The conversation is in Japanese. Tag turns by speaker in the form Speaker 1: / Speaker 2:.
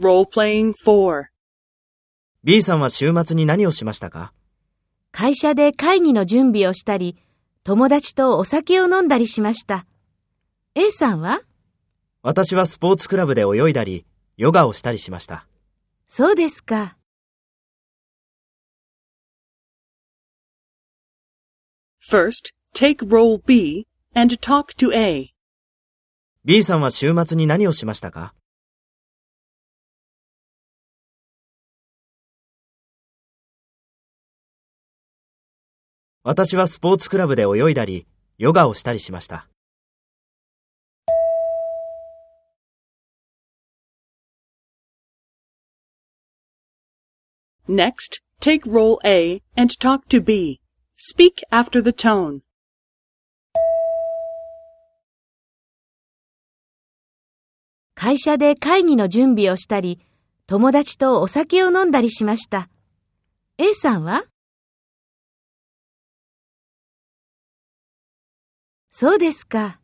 Speaker 1: Role-playing 4.
Speaker 2: B さんは週末に何をしましたか？
Speaker 3: 会社で会議の準備をしたり、友達とお酒を飲んだりしました。A さんは？
Speaker 2: 私はスポーツクラブで泳いだり、ヨガをしたりしました。
Speaker 3: そうですか。
Speaker 1: First, take role B and talk to A.
Speaker 2: B さんは週末に何をしましたか？私はスポーツクラブで泳いだり、ヨガをしたりしました。
Speaker 1: Next, take role A and talk to B. Speak after the tone.
Speaker 3: 会社で会議の準備をしたり、友達とお酒を飲んだりしました。A さんは？そうですか。